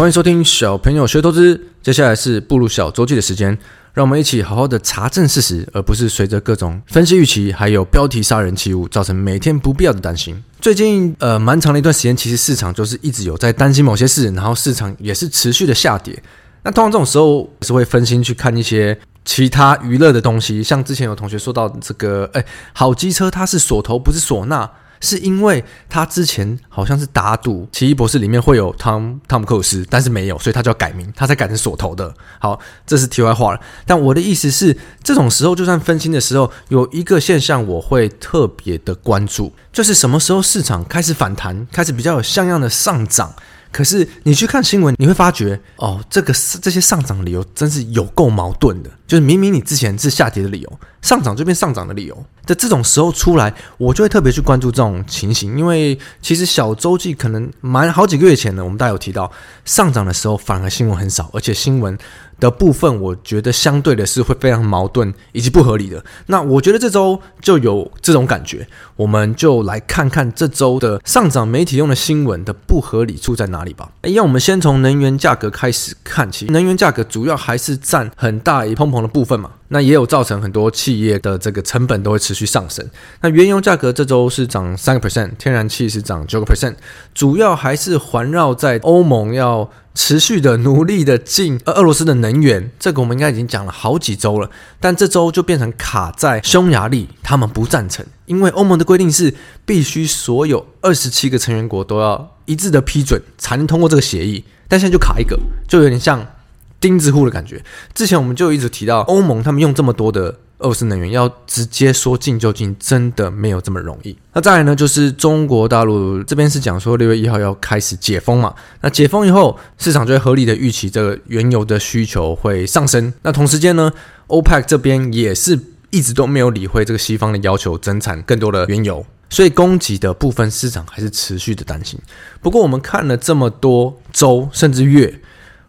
欢迎收听小朋友学投资。接下来是步入小周记的时间，让我们一起好好的查证事实，而不是随着各种分析预期还有标题杀人器物，造成每天不必要的担心。最近呃，蛮长的一段时间，其实市场就是一直有在担心某些事，然后市场也是持续的下跌。那通常这种时候是会分心去看一些其他娱乐的东西，像之前有同学说到这个，哎，好机车它是锁头不是锁纳。是因为他之前好像是打赌《奇异博士》里面会有汤汤姆克鲁斯，但是没有，所以他就要改名，他才改成锁头的。好，这是题外话了。但我的意思是，这种时候就算分心的时候，有一个现象我会特别的关注，就是什么时候市场开始反弹，开始比较有像样的上涨。可是你去看新闻，你会发觉哦，这个这些上涨理由真是有够矛盾的。就是明明你之前是下跌的理由，上涨就变上涨的理由在这种时候出来，我就会特别去关注这种情形。因为其实小周记可能蛮好几个月前呢，我们大家有提到上涨的时候反而新闻很少，而且新闻。的部分，我觉得相对的是会非常矛盾以及不合理的。那我觉得这周就有这种感觉，我们就来看看这周的上涨媒体用的新闻的不合理处在哪里吧。一样，我们先从能源价格开始看起，能源价格主要还是占很大一通膨的部分嘛。那也有造成很多企业的这个成本都会持续上升。那原油价格这周是涨三个 percent，天然气是涨九个 percent，主要还是环绕在欧盟要持续的努力的进俄罗斯的能源。这个我们应该已经讲了好几周了，但这周就变成卡在匈牙利，他们不赞成，因为欧盟的规定是必须所有二十七个成员国都要一致的批准才能通过这个协议，但现在就卡一个，就有点像。钉子户的感觉。之前我们就一直提到，欧盟他们用这么多的俄罗斯能源，要直接说进就进，真的没有这么容易。那再来呢，就是中国大陆这边是讲说六月一号要开始解封嘛。那解封以后，市场就会合理的预期这个原油的需求会上升。那同时间呢，OPEC 这边也是一直都没有理会这个西方的要求，增产更多的原油，所以供给的部分市场还是持续的担心。不过我们看了这么多周甚至月，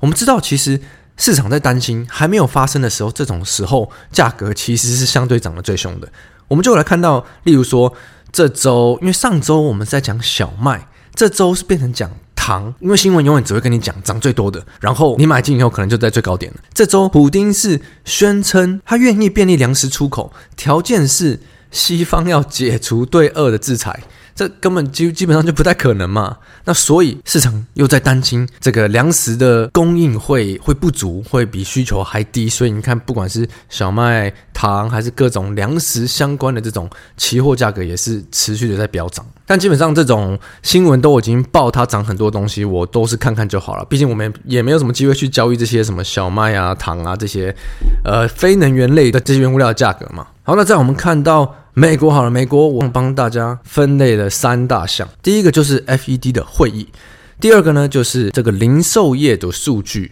我们知道其实。市场在担心还没有发生的时候，这种时候价格其实是相对涨得最凶的。我们就来看到，例如说这周，因为上周我们在讲小麦，这周是变成讲糖，因为新闻永远只会跟你讲涨最多的，然后你买进以后可能就在最高点了。这周普丁是宣称他愿意便利粮食出口，条件是西方要解除对俄的制裁。这根本基基本上就不太可能嘛。那所以市场又在担心这个粮食的供应会会不足，会比需求还低。所以你看，不管是小麦、糖，还是各种粮食相关的这种期货价格，也是持续的在飙涨。但基本上这种新闻都已经报它涨很多东西，我都是看看就好了。毕竟我们也没有什么机会去交易这些什么小麦啊、糖啊这些呃非能源类的这些原物料价格嘛。好，那在我们看到。美国好了，美国我帮大家分类了三大项，第一个就是 FED 的会议，第二个呢就是这个零售业的数据，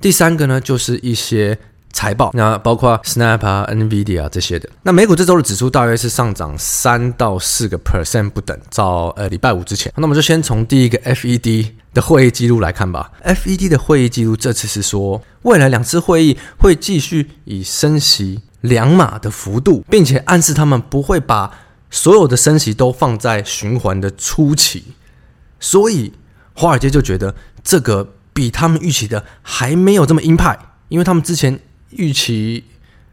第三个呢就是一些财报，那包括 Snap 啊、NVIDIA 啊这些的。那美股这周的指数大约是上涨三到四个 percent 不等，到呃礼拜五之前。那我们就先从第一个 FED 的会议记录来看吧。FED 的会议记录这次是说，未来两次会议会继续以升息。两码的幅度，并且暗示他们不会把所有的升息都放在循环的初期，所以华尔街就觉得这个比他们预期的还没有这么鹰派，因为他们之前预期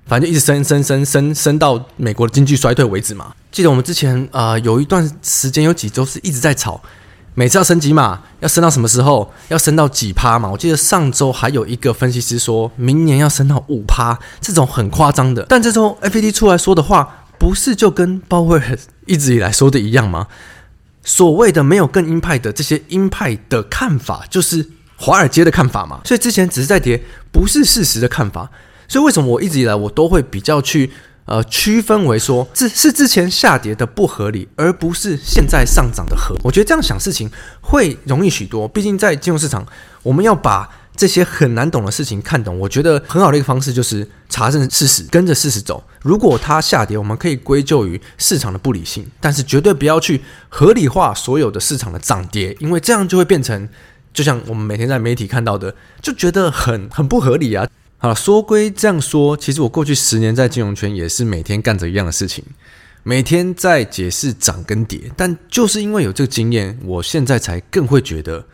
反正就一直升升升升升到美国的经济衰退为止嘛。记得我们之前、呃、有一段时间有几周是一直在炒。每次要升几码，要升到什么时候？要升到几趴嘛？我记得上周还有一个分析师说明年要升到五趴，这种很夸张的。但这周 FED 出来说的话，不是就跟鲍威尔一直以来说的一样吗？所谓的没有更鹰派的这些鹰派的看法，就是华尔街的看法嘛。所以之前只是在跌，不是事实的看法。所以为什么我一直以来我都会比较去。呃，区分为说，是是之前下跌的不合理，而不是现在上涨的合。我觉得这样想事情会容易许多。毕竟在金融市场，我们要把这些很难懂的事情看懂。我觉得很好的一个方式就是查证事实，跟着事实走。如果它下跌，我们可以归咎于市场的不理性，但是绝对不要去合理化所有的市场的涨跌，因为这样就会变成，就像我们每天在媒体看到的，就觉得很很不合理啊。好了，说归这样说，其实我过去十年在金融圈也是每天干着一样的事情，每天在解释涨跟跌。但就是因为有这个经验，我现在才更会觉得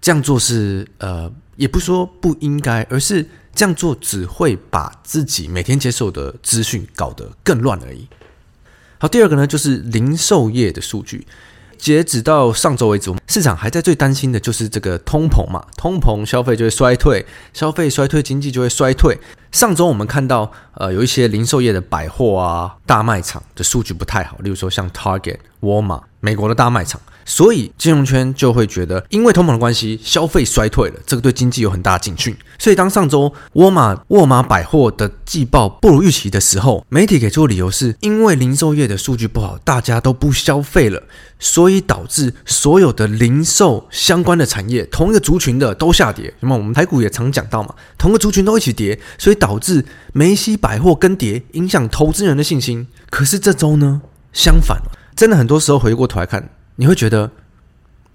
这样做是呃，也不说不应该，而是这样做只会把自己每天接受的资讯搞得更乱而已。好，第二个呢，就是零售业的数据。截止到上周为止，市场还在最担心的就是这个通膨嘛，通膨消费就会衰退，消费衰退经济就会衰退。上周我们看到，呃，有一些零售业的百货啊、大卖场的数据不太好，例如说像 Target、沃尔玛，美国的大卖场。所以金融圈就会觉得，因为通膨的关系，消费衰退了，这个对经济有很大的警讯。所以当上周沃尔玛、沃尔玛百货的季报不如预期的时候，媒体给出的理由是因为零售业的数据不好，大家都不消费了，所以导致所有的零售相关的产业，同一个族群的都下跌。那么我们台股也常讲到嘛，同个族群都一起跌，所以导致梅西百货更迭，影响投资人的信心。可是这周呢，相反，真的很多时候回过头来看。你会觉得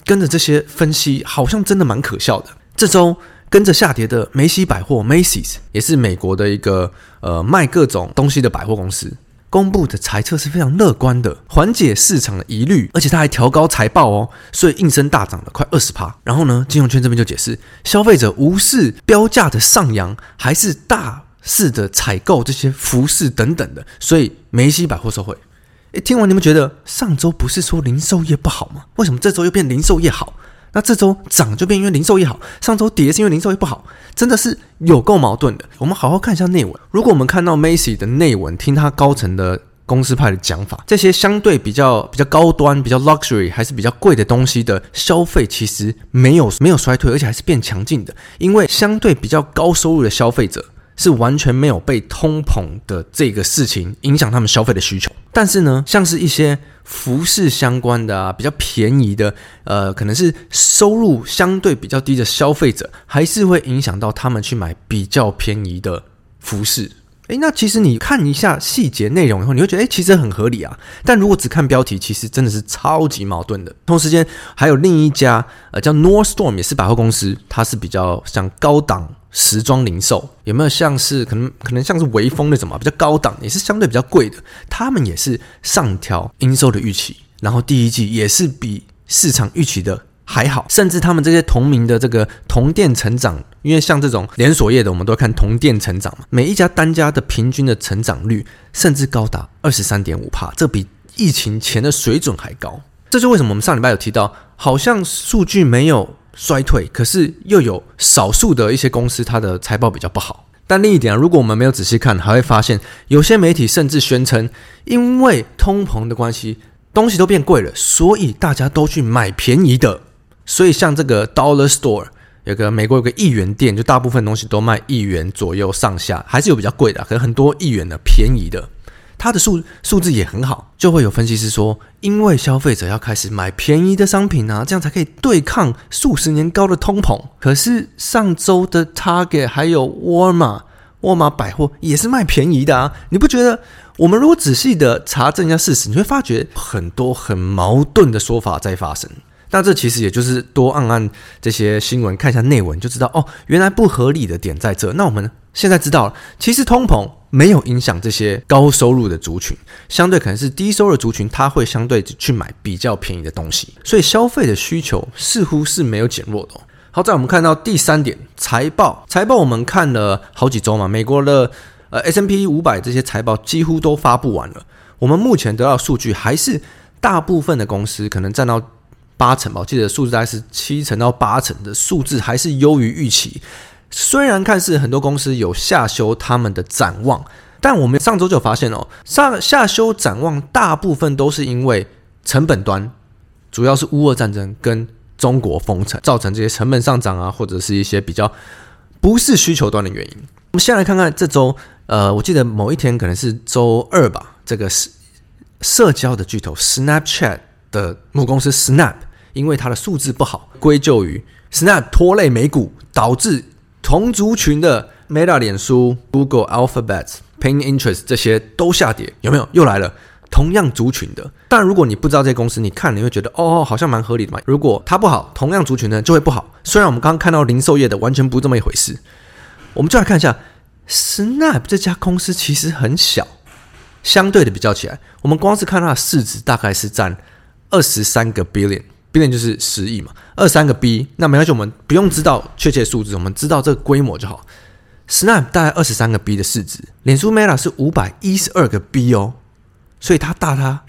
跟着这些分析好像真的蛮可笑的。这周跟着下跌的梅西百货 （Macy's） 也是美国的一个呃卖各种东西的百货公司，公布的财测是非常乐观的，缓解市场的疑虑，而且他还调高财报哦，所以应声大涨了快二十趴。然后呢，金融圈这边就解释，消费者无视标价的上扬，还是大肆的采购这些服饰等等的，所以梅西百货受惠。诶，听完你们觉得上周不是说零售业不好吗？为什么这周又变零售业好？那这周涨就变因为零售业好，上周跌是因为零售业不好，真的是有够矛盾的。我们好好看一下内文。如果我们看到 Macy 的内文，听他高层的公司派的讲法，这些相对比较比较高端、比较 luxury 还是比较贵的东西的消费，其实没有没有衰退，而且还是变强劲的，因为相对比较高收入的消费者。是完全没有被通膨的这个事情影响他们消费的需求，但是呢，像是一些服饰相关的啊，比较便宜的，呃，可能是收入相对比较低的消费者，还是会影响到他们去买比较便宜的服饰。诶，那其实你看一下细节内容以后，你会觉得诶，其实很合理啊。但如果只看标题，其实真的是超级矛盾的。同时间还有另一家呃叫 Northstorm，也是百货公司，它是比较像高档。时装零售有没有像是可能可能像是微风那种嘛，比较高档，也是相对比较贵的。他们也是上调营收的预期，然后第一季也是比市场预期的还好，甚至他们这些同名的这个同店成长，因为像这种连锁业的，我们都看同店成长嘛，每一家单家的平均的成长率甚至高达二十三点五趴，这比疫情前的水准还高。这就为什么我们上礼拜有提到，好像数据没有。衰退，可是又有少数的一些公司，它的财报比较不好。但另一点啊，如果我们没有仔细看，还会发现有些媒体甚至宣称，因为通膨的关系，东西都变贵了，所以大家都去买便宜的。所以像这个 Dollar Store，有个美国有个一元店，就大部分东西都卖一元左右上下，还是有比较贵的，可能很多一元的便宜的。它的数数字也很好，就会有分析师说，因为消费者要开始买便宜的商品啊，这样才可以对抗数十年高的通膨。可是上周的 Target 还有沃尔玛、沃尔玛百货也是卖便宜的啊，你不觉得？我们如果仔细的查证一下事实，你会发觉很多很矛盾的说法在发生。那这其实也就是多按按这些新闻，看一下内文就知道哦，原来不合理的点在这。那我们现在知道了，其实通膨。没有影响这些高收入的族群，相对可能是低收入族群，他会相对去买比较便宜的东西，所以消费的需求似乎是没有减弱的。好，在我们看到第三点，财报，财报我们看了好几周嘛，美国的呃 S&P 五百这些财报几乎都发布完了，我们目前得到数据还是大部分的公司可能占到八成吧，我记得数字大概是七成到八成的数字还是优于预期。虽然看似很多公司有下修他们的展望，但我们上周就发现哦，上下修展望大部分都是因为成本端，主要是乌俄战争跟中国封城造成这些成本上涨啊，或者是一些比较不是需求端的原因。我们先来看看这周，呃，我记得某一天可能是周二吧，这个是社交的巨头 Snapchat 的母公司 Snap，因为它的数字不好，归咎于 Snap 拖累美股，导致。同族群的 Meta、脸书、Google、Alphabet、Pinterest 这些都下跌，有没有？又来了，同样族群的。但如果你不知道这些公司，你看你会觉得哦，好像蛮合理的嘛。如果它不好，同样族群呢就会不好。虽然我们刚刚看到零售业的完全不是这么一回事，我们就来看一下 Snap 这家公司其实很小，相对的比较起来，我们光是看它的市值大概是占二十三个 billion。B 就是十亿嘛，二三个 B，那没关系，我们不用知道确切数字，我们知道这个规模就好。Snap 大概二十三个 B 的市值，脸书 Meta 是五百一十二个 B 哦，所以它大它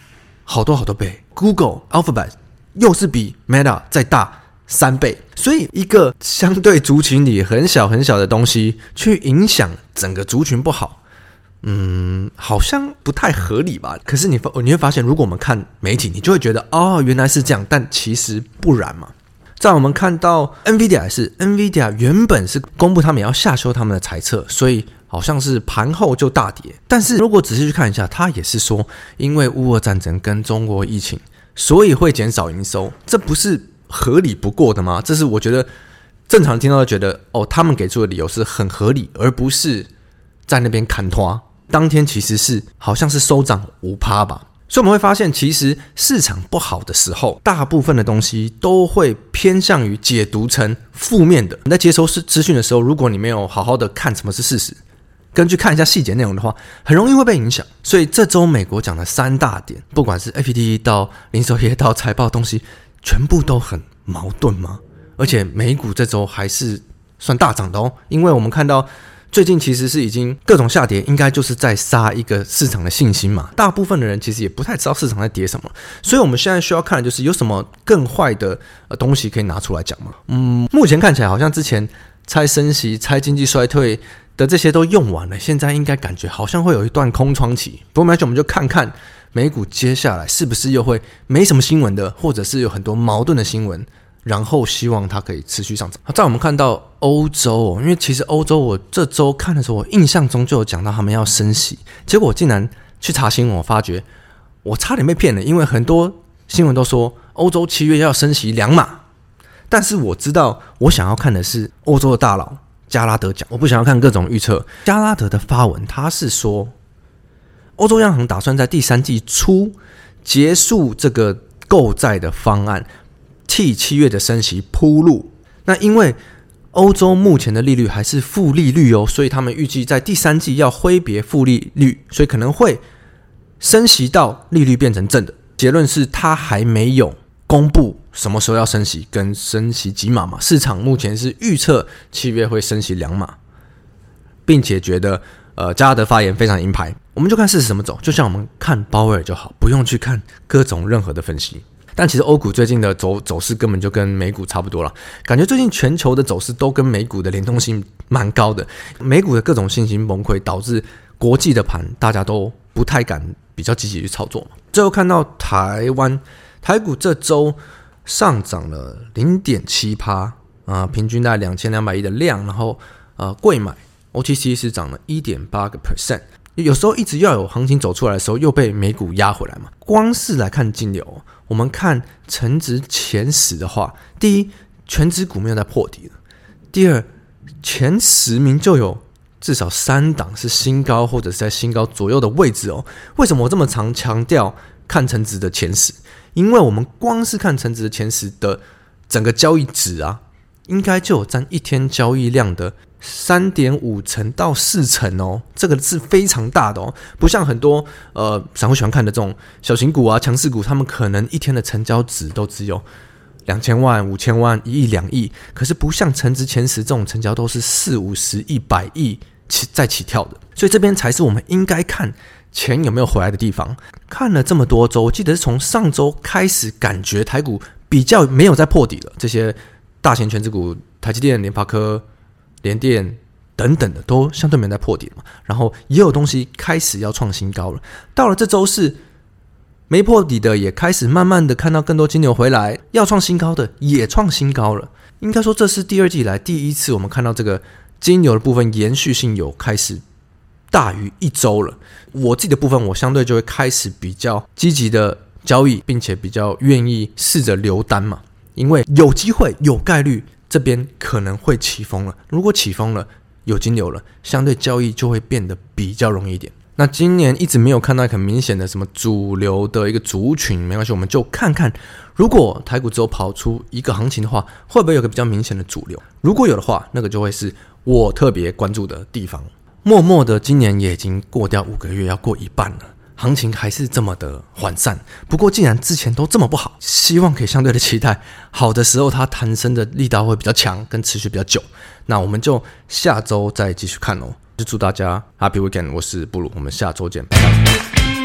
好多好多倍。Google Alphabet 又是比 Meta 再大三倍，所以一个相对族群里很小很小的东西，去影响整个族群不好。嗯，好像不太合理吧？可是你发你会发现，如果我们看媒体，你就会觉得哦，原来是这样，但其实不然嘛。在我们看到 NVIDIA 是 NVIDIA 原本是公布他们要下修他们的财测，所以好像是盘后就大跌。但是如果仔细去看一下，他也是说，因为乌俄战争跟中国疫情，所以会减少营收，这不是合理不过的吗？这是我觉得正常听到的觉得哦，他们给出的理由是很合理，而不是在那边砍拖。当天其实是好像是收涨五趴吧，所以我们会发现，其实市场不好的时候，大部分的东西都会偏向于解读成负面的。你在接收是资讯的时候，如果你没有好好的看什么是事实，根据看一下细节内容的话，很容易会被影响。所以这周美国讲的三大点，不管是 F P D 到零售业到财报东西，全部都很矛盾吗？而且美股这周还是算大涨的哦，因为我们看到。最近其实是已经各种下跌，应该就是在杀一个市场的信心嘛。大部分的人其实也不太知道市场在跌什么，所以我们现在需要看的就是有什么更坏的呃东西可以拿出来讲嘛。嗯，目前看起来好像之前猜升息、猜经济衰退的这些都用完了，现在应该感觉好像会有一段空窗期。不过没关系，我们就看看美股接下来是不是又会没什么新闻的，或者是有很多矛盾的新闻。然后希望它可以持续上涨。在我们看到欧洲，因为其实欧洲我这周看的时候，我印象中就有讲到他们要升息，结果我竟然去查新闻，我发觉我差点被骗了，因为很多新闻都说欧洲七月要升息两码，但是我知道我想要看的是欧洲的大佬加拉德讲，我不想要看各种预测。加拉德的发文他是说，欧洲央行打算在第三季初结束这个购债的方案。替七月的升息铺路。那因为欧洲目前的利率还是负利率哦，所以他们预计在第三季要挥别负利率，所以可能会升息到利率变成正的。结论是他还没有公布什么时候要升息跟升息几码嘛。市场目前是预测七月会升息两码，并且觉得呃加拉德发言非常鹰派。我们就看事实怎么走，就像我们看鲍威尔就好，不用去看各种任何的分析。但其实欧股最近的走走势根本就跟美股差不多了，感觉最近全球的走势都跟美股的联动性蛮高的。美股的各种信心崩溃，导致国际的盘大家都不太敢比较积极去操作。最后看到台湾台股这周上涨了零点七趴啊，平均在两千两百亿的量，然后呃贵买 OTC 是涨了一点八个 percent。有时候一直要有行情走出来的时候，又被美股压回来嘛。光是来看金流，我们看成值前十的话，第一，全指股没有在破底了；第二，前十名就有至少三档是新高或者是在新高左右的位置哦。为什么我这么常强调看成值的前十？因为我们光是看成值的前十的整个交易值啊，应该就有占一天交易量的。三点五成到四成哦，这个是非常大的哦，不像很多呃散户喜欢看的这种小型股啊、强势股，他们可能一天的成交值都只有两千万、五千万、一亿、两亿，可是不像成值前十这种成交都是四五十、一百亿起在起跳的，所以这边才是我们应该看钱有没有回来的地方。看了这么多周，我记得是从上周开始，感觉台股比较没有在破底了，这些大型权值股，台积电、联发科。联电等等的都相对没在破底嘛，然后也有东西开始要创新高了。到了这周四，没破底的也开始慢慢的看到更多金牛回来，要创新高的也创新高了。应该说这是第二季以来第一次我们看到这个金牛的部分延续性有开始大于一周了。我自己的部分，我相对就会开始比较积极的交易，并且比较愿意试着留单嘛，因为有机会有概率。这边可能会起风了，如果起风了，有金流了，相对交易就会变得比较容易一点。那今年一直没有看到很明显的什么主流的一个族群，没关系，我们就看看，如果台股之后跑出一个行情的话，会不会有个比较明显的主流？如果有的话，那个就会是我特别关注的地方。默默的，今年也已经过掉五个月，要过一半了。行情还是这么的缓散。不过既然之前都这么不好，希望可以相对的期待好的时候它弹升的力道会比较强，跟持续比较久。那我们就下周再继续看喽。就祝大家 Happy Weekend！我是布鲁，我们下周见。拜拜。